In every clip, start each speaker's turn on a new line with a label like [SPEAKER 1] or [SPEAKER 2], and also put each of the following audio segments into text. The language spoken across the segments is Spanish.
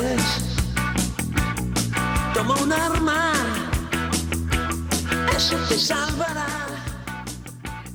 [SPEAKER 1] salvajes. Toma un arma, eso te salvará.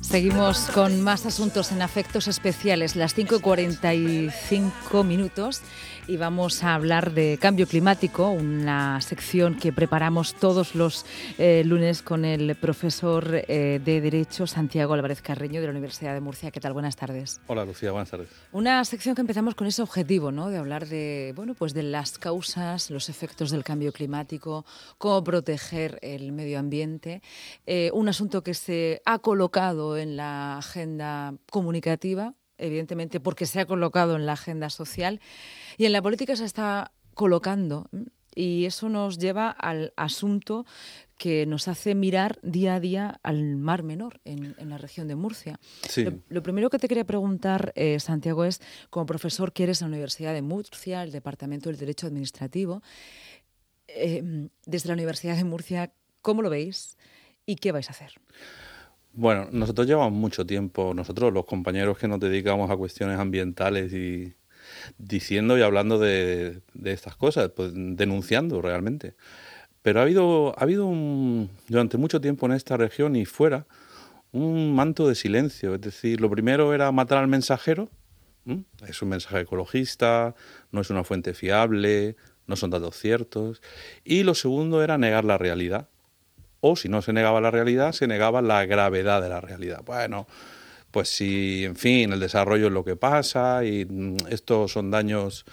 [SPEAKER 2] Seguimos con más asuntos en afectos especiales, las 5 y 45 minutos y vamos a hablar de cambio climático, una sección que preparamos todos los eh, lunes con el profesor eh, de Derecho Santiago Álvarez Carreño de la Universidad de Murcia. ¿Qué tal? Buenas tardes.
[SPEAKER 3] Hola Lucía, buenas tardes.
[SPEAKER 2] Una sección que empezamos con ese objetivo, ¿no? De hablar de, bueno, pues de las causas, los efectos del cambio climático, cómo proteger el medio ambiente, eh, un asunto que se ha colocado en la agenda comunicativa evidentemente porque se ha colocado en la agenda social y en la política se está colocando. Y eso nos lleva al asunto que nos hace mirar día a día al Mar Menor en, la región de Murcia. Lo, primero que te quería preguntar, eh, Santiago, es, como profesor que eres en la Universidad de Murcia, el Departamento del Derecho Administrativo, eh, desde la Universidad de Murcia, ¿cómo lo veis y qué vais a hacer?
[SPEAKER 3] Bueno, nosotros llevamos mucho tiempo, nosotros los compañeros que nos dedicamos a cuestiones ambientales y, diciendo y hablando de, estas cosas, pues denunciando realmente. Pero ha habido, ha habido durante mucho tiempo en esta región y fuera un manto de silencio. Es decir, lo primero era matar al mensajero. Es un mensaje ecologista, no es una fuente fiable, no son datos ciertos. Y lo segundo era negar la realidad. Si no se negaba la realidad, se negaba la gravedad de la realidad. Bueno, pues si, en fin, el desarrollo es lo que pasa y mm, estos son daños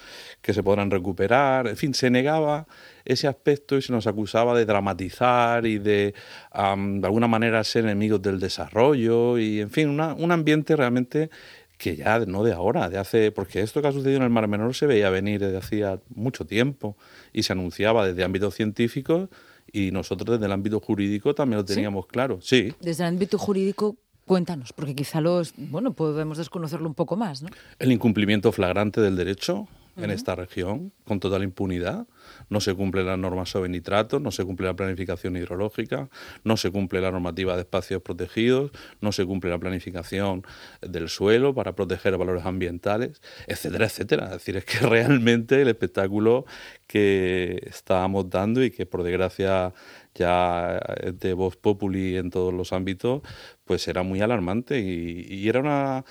[SPEAKER 3] que se podrán recuperar, en fin, se negaba ese aspecto y se nos acusaba de dramatizar y de, de alguna manera, ser enemigos del desarrollo y, en fin, un ambiente realmente que ya no de ahora, de hace, porque esto que ha sucedido en el Mar Menor se veía venir desde hacía mucho tiempo y se anunciaba desde ámbitos científicos y nosotros desde el ámbito jurídico también lo teníamos claro. Sí.
[SPEAKER 2] Desde el ámbito jurídico, Cuéntanos, porque quizá los, bueno, podemos desconocerlo un poco más, ¿no?
[SPEAKER 3] El incumplimiento flagrante del derecho en esta región, con total impunidad. No se cumple la norma sobre nitratos, no se cumple la planificación hidrológica, no se cumple la normativa de espacios protegidos, no se cumple la planificación del suelo para proteger valores ambientales, etcétera, etcétera. Es decir, es que realmente el espectáculo que estábamos dando y que por desgracia ya de voz populi en todos los ámbitos, pues era muy alarmante y, era una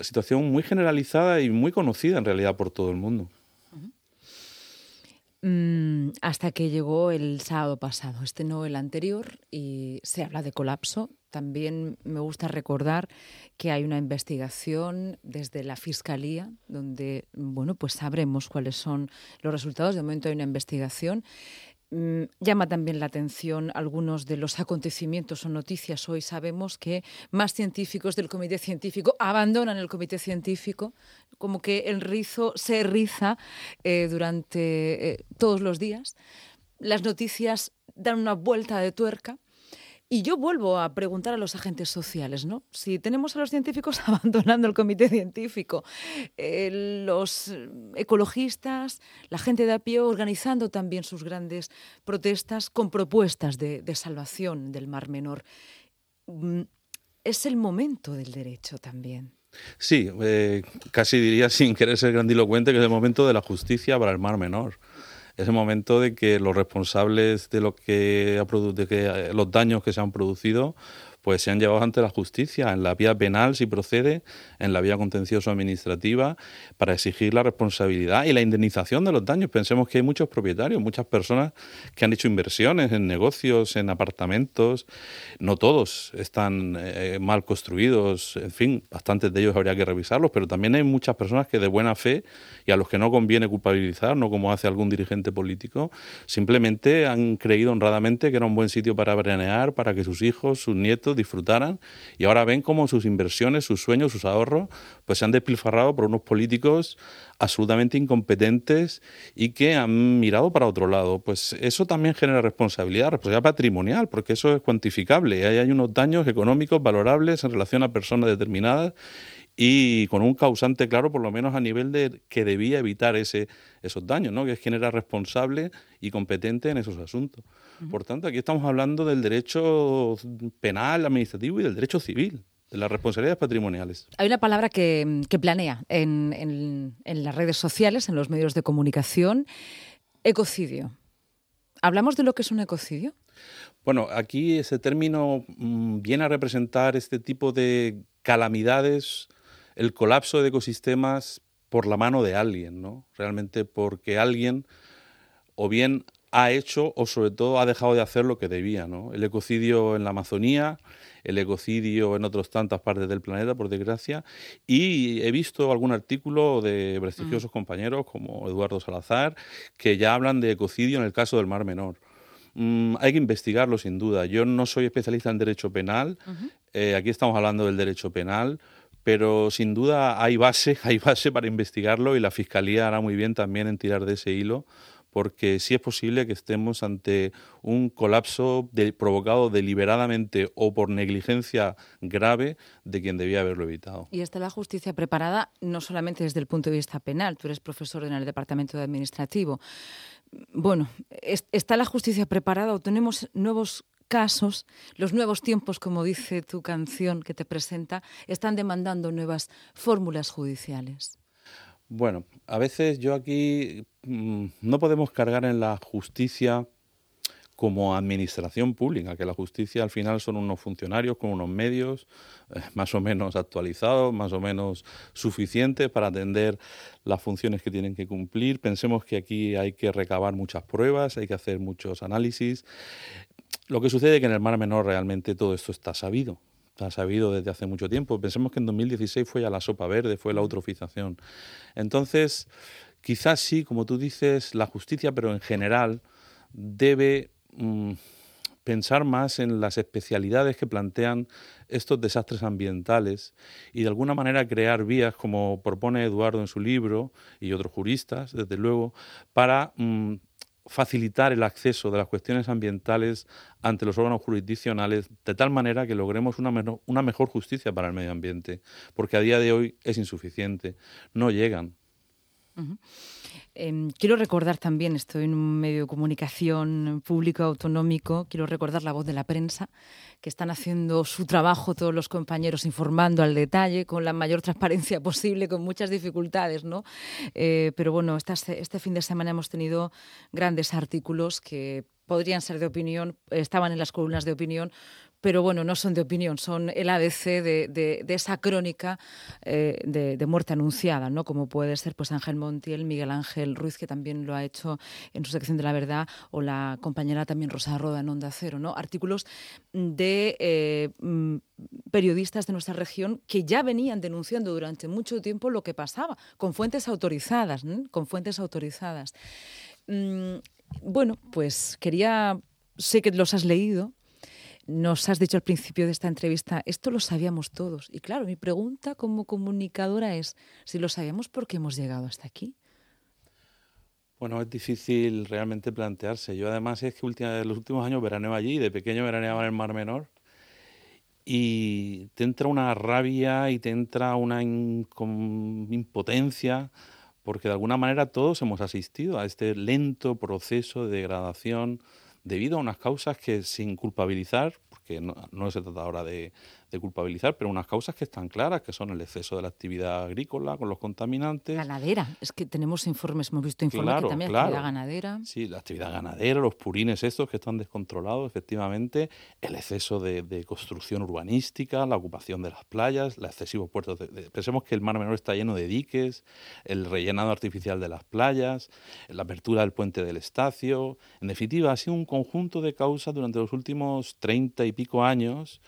[SPEAKER 3] situación muy generalizada y muy conocida en realidad por todo el mundo.
[SPEAKER 2] Mm, hasta que llegó el sábado pasado, este no el anterior, y se habla de colapso. También me gusta recordar que hay una investigación desde la Fiscalía, donde bueno, pues sabremos cuáles son los resultados. De momento hay una investigación llama también la atención algunos de los acontecimientos o noticias. Hoy sabemos que más científicos del comité científico abandonan el comité científico, como que el rizo se riza eh, durante eh, todos los días. Las noticias dan una vuelta de tuerca y yo vuelvo a preguntar a los agentes sociales, ¿no? Si tenemos a los científicos abandonando el comité científico, eh, los ecologistas, la gente de a pie organizando también sus grandes protestas con propuestas de, salvación del Mar Menor, mm, es el momento del derecho también.
[SPEAKER 3] Sí, eh, casi diría sin querer ser grandilocuente que es el momento de la justicia para el Mar Menor es el momento de que los responsables de lo que, de que eh, los daños que se han producido pues se han llevado ante la justicia, en la vía penal si procede, en la vía contencioso administrativa, para exigir la responsabilidad y la indemnización de los daños. Pensemos que hay muchos propietarios, muchas personas que han hecho inversiones en negocios, en apartamentos, no todos están eh, mal construidos, en fin, bastantes de ellos habría que revisarlos, pero también hay muchas personas que de buena fe y a los que no conviene culpabilizar, no como hace algún dirigente político, simplemente han creído honradamente que era un buen sitio para branear, para que sus hijos, sus nietos, disfrutaran y ahora ven cómo sus inversiones, sus sueños, sus ahorros, pues se han despilfarrado por unos políticos absolutamente incompetentes y que han mirado para otro lado. Pues eso también genera responsabilidad, responsabilidad patrimonial, porque eso es cuantificable. Ahí hay unos daños económicos valorables en relación a personas determinadas y con un causante claro, por lo menos a nivel de que debía evitar ese, esos daños, ¿no? que es quien era responsable y competente en esos asuntos. Por tanto, aquí estamos hablando del derecho penal, administrativo y del derecho civil las responsabilidades patrimoniales.
[SPEAKER 2] Hay una palabra que, planea en, las redes sociales, en los medios de comunicación, ecocidio. ¿Hablamos de lo que es un ecocidio?
[SPEAKER 3] Bueno, aquí ese término mm, viene a representar este tipo de calamidades, el colapso de ecosistemas por la mano de alguien, ¿no? Realmente porque alguien o bien ha hecho o sobre todo ha dejado de hacer lo que debía, ¿no? El ecocidio en la Amazonía, el ecocidio en otras tantas partes del planeta, por desgracia, y he visto algún artículo de prestigiosos compañeros como Eduardo Salazar que ya hablan de ecocidio en el caso del Mar Menor. Mm, hay que investigarlo sin duda. Yo no soy especialista en derecho penal, eh, aquí estamos hablando del derecho penal, pero sin duda hay base, hay base para investigarlo y la Fiscalía hará muy bien también en tirar de ese hilo porque sí es posible que estemos ante un colapso provocado deliberadamente o por negligencia grave de quien debía haberlo evitado.
[SPEAKER 2] Y está la justicia preparada no solamente desde el punto de vista penal, tú eres profesor en el Departamento de Administrativo. Bueno, ¿está la justicia preparada o tenemos nuevos casos, los nuevos tiempos, como dice tu canción que te presenta, están demandando nuevas fórmulas judiciales?
[SPEAKER 3] Bueno, a veces yo aquí mm, no podemos cargar en la justicia como administración pública, que la justicia al final son unos funcionarios con unos medios eh, más o menos actualizados, más o menos suficientes para atender las funciones que tienen que cumplir. Pensemos que aquí hay que recabar muchas pruebas, hay que hacer muchos análisis. Lo que sucede es que en el Mar Menor realmente todo esto está sabido ha sabido desde hace mucho tiempo. Pensemos que en 2016 fue ya la sopa verde, fue la eutrofización. Entonces, quizás sí, como tú dices, la justicia, pero en general, debe mm, pensar más en las especialidades que plantean estos desastres ambientales y de alguna manera crear vías, como propone Eduardo en su libro y otros juristas, desde luego, para mm, facilitar el acceso de las cuestiones ambientales ante los órganos jurisdiccionales de tal manera que logremos una, una mejor justicia para el medio ambiente, porque a día de hoy es insuficiente, no llegan.
[SPEAKER 2] Em, quiero recordar también, estoy en un medio de comunicación público autonómico, quiero recordar la voz de la prensa, que están haciendo su trabajo todos los compañeros informando al detalle, con la mayor transparencia posible, con muchas dificultades, ¿no? Eh, pero bueno, este fin de semana hemos tenido grandes artículos que podrían ser de opinión, estaban en las columnas de opinión, pero bueno, no son de opinión, son el ABC de, esa crónica eh, de, muerte anunciada, ¿no? Como puede ser pues Ángel Montiel, Miguel Ángel Ruiz, que también lo ha hecho en su sección de la verdad, o la compañera también Rosa Roda en Onda Cero, ¿no? Artículos de eh, mm, periodistas de nuestra región que ya venían denunciando durante mucho tiempo lo que pasaba, con fuentes autorizadas, con fuentes autorizadas. Mm, bueno, pues quería, sé que los has leído, nos has dicho al principio de esta entrevista, esto lo sabíamos todos. Y claro, mi pregunta como comunicadora es, si lo sabíamos, ¿por qué hemos llegado hasta aquí?
[SPEAKER 3] Bueno, es difícil realmente plantearse. Yo además es que en los últimos años veraneo allí, de pequeño veraneaba en el Mar Menor, y te entra una rabia y te entra una impotencia, porque de alguna manera todos hemos asistido a este lento proceso de degradación debido a unas causas que sin culpabilizar, porque no, no se trata ahora de, de culpabilizar, pero unas causas que están claras, que son el exceso de la actividad agrícola con los contaminantes.
[SPEAKER 2] Ganadera, es que tenemos informes, hemos visto informes que también
[SPEAKER 3] la
[SPEAKER 2] actividad ganadera.
[SPEAKER 3] Sí, la actividad ganadera, los purines estos que están descontrolados, efectivamente, el exceso de, construcción urbanística, la ocupación de las playas, los excesivos puertos. De, pensemos que el Mar Menor está lleno de diques, el rellenado artificial de las playas, la apertura del puente del Estacio. En definitiva, ha sido un conjunto de causas durante los últimos treinta y pico años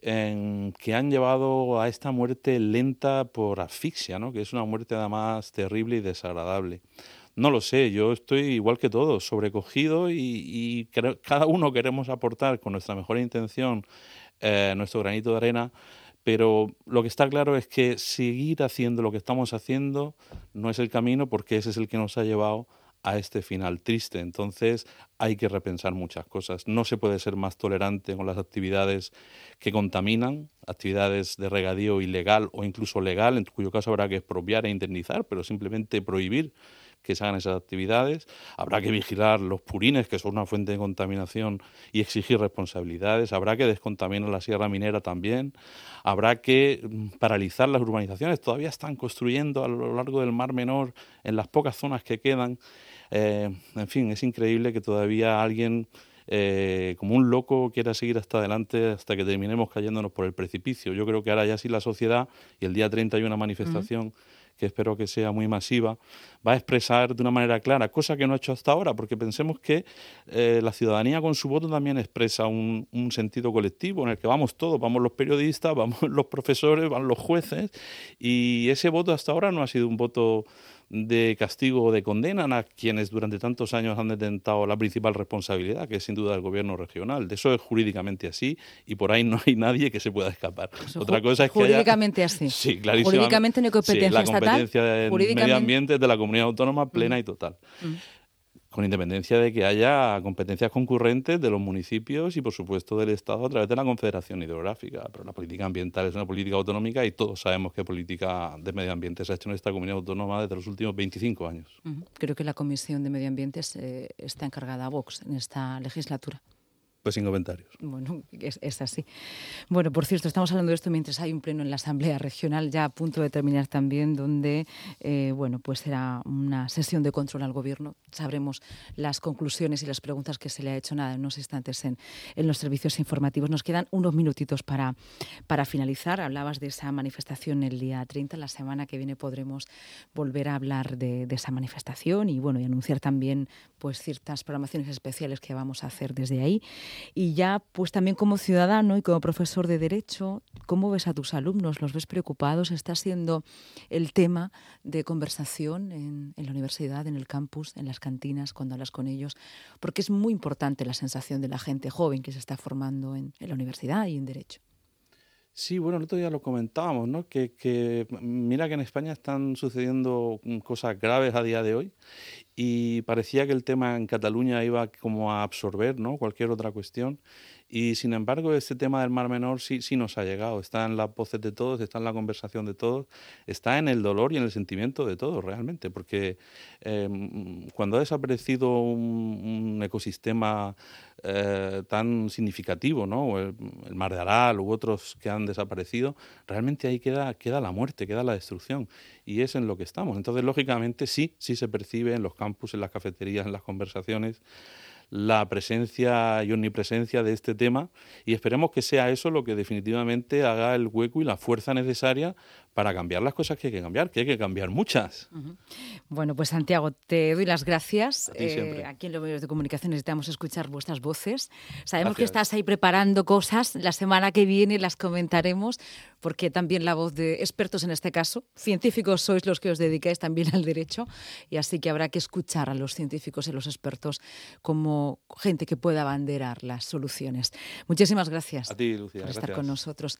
[SPEAKER 3] que han llevado a esta muerte lenta por asfixia, ¿no? que es una muerte además terrible y desagradable. No lo sé, yo estoy igual que todos, sobrecogido y, cada uno queremos aportar con nuestra mejor intención eh, nuestro granito de arena, pero lo que está claro es que seguir haciendo lo que estamos haciendo no es el camino porque ese es el que nos ha llevado a este final triste. Entonces hay que repensar muchas cosas. No se puede ser más tolerante con las actividades que contaminan, actividades de regadío ilegal o incluso legal, en cuyo caso habrá que expropiar e indemnizar, pero simplemente prohibir que se hagan esas actividades. Habrá que vigilar los purines, que son una fuente de contaminación, y exigir responsabilidades. Habrá que descontaminar la sierra minera también. Habrá que mm, paralizar las urbanizaciones. Todavía están construyendo a lo largo del Mar Menor, en las pocas zonas que quedan. Eh, en fin, es increíble que todavía alguien eh, como un loco quiera seguir hasta adelante hasta que terminemos cayéndonos por el precipicio. Yo creo que ahora ya sí la sociedad, y el día 30 hay una manifestación que espero que sea muy masiva, va a expresar de una manera clara, cosa que no ha hecho hasta ahora, porque pensemos que eh, la ciudadanía con su voto también expresa un, un, sentido colectivo en el que vamos todos, vamos los periodistas, vamos los profesores, van los jueces, y ese voto hasta ahora no ha sido un voto de castigo o de condena a quienes durante tantos años han detentado la principal responsabilidad, que es sin duda el gobierno regional. De eso es jurídicamente así y por ahí no hay nadie que se pueda escapar. Otra cosa es que
[SPEAKER 2] jurídicamente así.
[SPEAKER 3] Sí, clarísimo.
[SPEAKER 2] Jurídicamente no hay competencia
[SPEAKER 3] sí, la competencia
[SPEAKER 2] estatal.
[SPEAKER 3] del medio ambiente es de la comunidad autónoma plena
[SPEAKER 2] Mm.
[SPEAKER 3] y total.
[SPEAKER 2] Mm.
[SPEAKER 3] Con independencia de que haya competencias concurrentes de los municipios y, por supuesto, del Estado a través de la Confederación Hidrográfica. Pero la política ambiental es una política autonómica y todos sabemos qué política de medio ambiente se ha hecho en esta comunidad autónoma desde los últimos 25 años.
[SPEAKER 2] Creo que la Comisión de Medio Ambiente está encargada a Vox en esta legislatura.
[SPEAKER 3] Pues sin comentarios.
[SPEAKER 2] Bueno, es, así. Bueno, por cierto, estamos hablando de esto mientras hay un pleno en la Asamblea Regional, ya a punto de terminar también, donde, eh, bueno, pues será una sesión de control al Gobierno. Sabremos las conclusiones y las preguntas que se le ha hecho nada en unos instantes en, en los servicios informativos. Nos quedan unos minutitos para, para finalizar. Hablabas de esa manifestación el día 30. La semana que viene podremos volver a hablar de, de esa manifestación y, bueno, y anunciar también pues ciertas programaciones especiales que vamos a hacer desde ahí. Y ya, pues también como ciudadano y como profesor de Derecho, ¿cómo ves a tus alumnos? ¿Los ves preocupados? ¿Está siendo el tema de conversación en, la universidad, en el campus, en las cantinas, cuando hablas con ellos? Porque es muy importante la sensación de la gente joven que se está formando en, la universidad y en Derecho.
[SPEAKER 3] Sí, bueno, el otro lo comentábamos, ¿no? Que, que mira que en España están sucediendo mm, cosas graves a día de hoy y parecía que el tema en Cataluña iba como a absorber, ¿no? Cualquier otra cuestión y sin embargo este tema del Mar Menor sí, sí nos ha llegado, está en las voces de todos, está en la conversación de todos, está en el dolor y en el sentimiento de todos realmente, porque eh, cuando ha desaparecido un, ecosistema eh, tan significativo, ¿no? El, el, Mar de Aral u otros que han desaparecido, realmente ahí queda, queda la muerte, queda la destrucción. Y es en lo que estamos. Entonces, lógicamente, sí, sí se percibe en los campus, en las cafeterías, en las conversaciones, la presencia y omnipresencia de este tema y esperemos que sea eso lo que definitivamente haga el hueco y la fuerza necesaria para cambiar las cosas que hay que cambiar, que hay que cambiar muchas.
[SPEAKER 2] Bueno, pues Santiago, te doy las gracias.
[SPEAKER 3] Eh,
[SPEAKER 2] aquí en los medios de comunicación necesitamos escuchar vuestras voces. Sabemos gracias. que estás ahí preparando cosas. La semana que viene las comentaremos, porque también la voz de expertos en este caso, científicos sois los que os dedicáis también al derecho, y así que habrá que escuchar a los científicos y los expertos como gente que pueda abanderar las soluciones. Muchísimas gracias
[SPEAKER 3] a ti, Lucía,
[SPEAKER 2] por estar con nosotros.